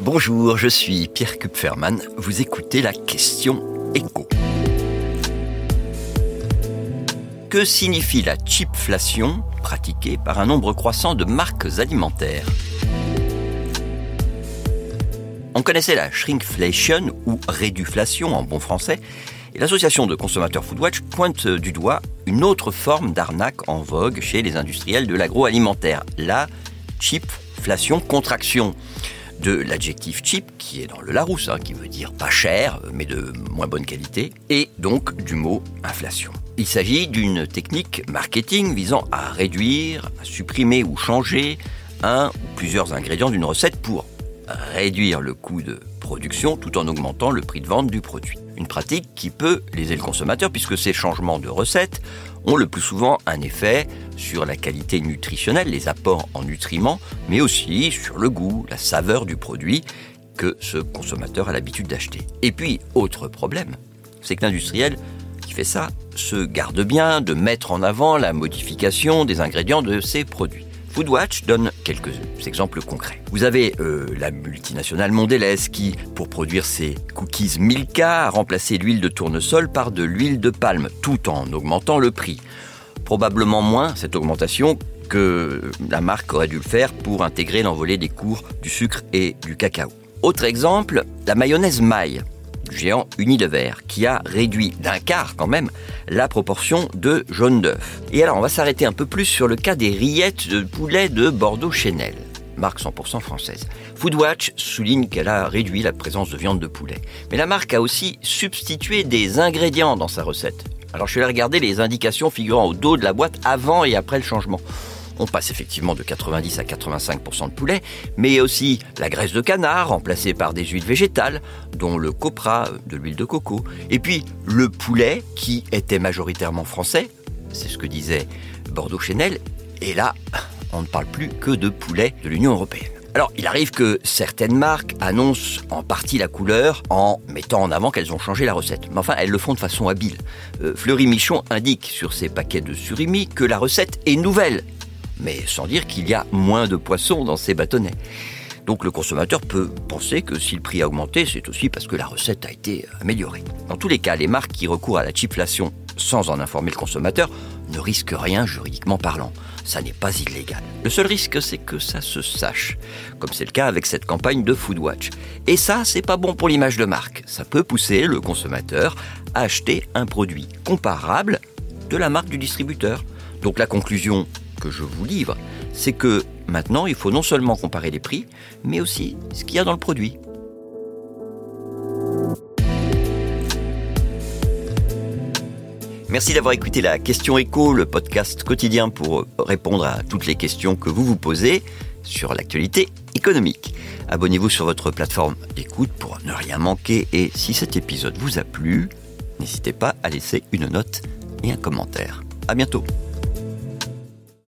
Bonjour, je suis Pierre Kupferman. Vous écoutez la question écho. Que signifie la chipflation pratiquée par un nombre croissant de marques alimentaires? On connaissait la shrinkflation ou réduflation en bon français, et l'association de consommateurs Foodwatch pointe du doigt une autre forme d'arnaque en vogue chez les industriels de l'agroalimentaire, la chipflation contraction de l'adjectif cheap, qui est dans le Larousse, hein, qui veut dire pas cher, mais de moins bonne qualité, et donc du mot inflation. Il s'agit d'une technique marketing visant à réduire, à supprimer ou changer un ou plusieurs ingrédients d'une recette pour réduire le coût de production tout en augmentant le prix de vente du produit. Une pratique qui peut léser le consommateur puisque ces changements de recettes ont le plus souvent un effet sur la qualité nutritionnelle, les apports en nutriments, mais aussi sur le goût, la saveur du produit que ce consommateur a l'habitude d'acheter. Et puis, autre problème, c'est que l'industriel qui fait ça se garde bien de mettre en avant la modification des ingrédients de ses produits. Foodwatch donne quelques exemples concrets. Vous avez euh, la multinationale Mondelez qui, pour produire ses cookies Milka, a remplacé l'huile de tournesol par de l'huile de palme, tout en augmentant le prix. Probablement moins cette augmentation que la marque aurait dû le faire pour intégrer l'envolée des cours du sucre et du cacao. Autre exemple, la mayonnaise maille géant Unilever, qui a réduit d'un quart quand même la proportion de jaune d'œuf. Et alors on va s'arrêter un peu plus sur le cas des rillettes de poulet de Bordeaux Chenel marque 100% française. Foodwatch souligne qu'elle a réduit la présence de viande de poulet. Mais la marque a aussi substitué des ingrédients dans sa recette. Alors je suis allé regarder les indications figurant au dos de la boîte avant et après le changement. On passe effectivement de 90 à 85% de poulet, mais aussi la graisse de canard remplacée par des huiles végétales, dont le copra, de l'huile de coco, et puis le poulet qui était majoritairement français, c'est ce que disait Bordeaux Chanel, et là, on ne parle plus que de poulet de l'Union européenne. Alors, il arrive que certaines marques annoncent en partie la couleur en mettant en avant qu'elles ont changé la recette. Mais enfin, elles le font de façon habile. Euh, Fleury Michon indique sur ses paquets de surimi que la recette est nouvelle mais sans dire qu'il y a moins de poissons dans ces bâtonnets. Donc le consommateur peut penser que si le prix a augmenté, c'est aussi parce que la recette a été améliorée. Dans tous les cas, les marques qui recourent à la chipflation sans en informer le consommateur ne risquent rien juridiquement parlant. Ça n'est pas illégal. Le seul risque, c'est que ça se sache, comme c'est le cas avec cette campagne de Foodwatch. Et ça, c'est pas bon pour l'image de marque. Ça peut pousser le consommateur à acheter un produit comparable de la marque du distributeur. Donc la conclusion, je vous livre, c'est que maintenant, il faut non seulement comparer les prix, mais aussi ce qu'il y a dans le produit. Merci d'avoir écouté la question écho, le podcast quotidien pour répondre à toutes les questions que vous vous posez sur l'actualité économique. Abonnez-vous sur votre plateforme d'écoute pour ne rien manquer et si cet épisode vous a plu, n'hésitez pas à laisser une note et un commentaire. À bientôt.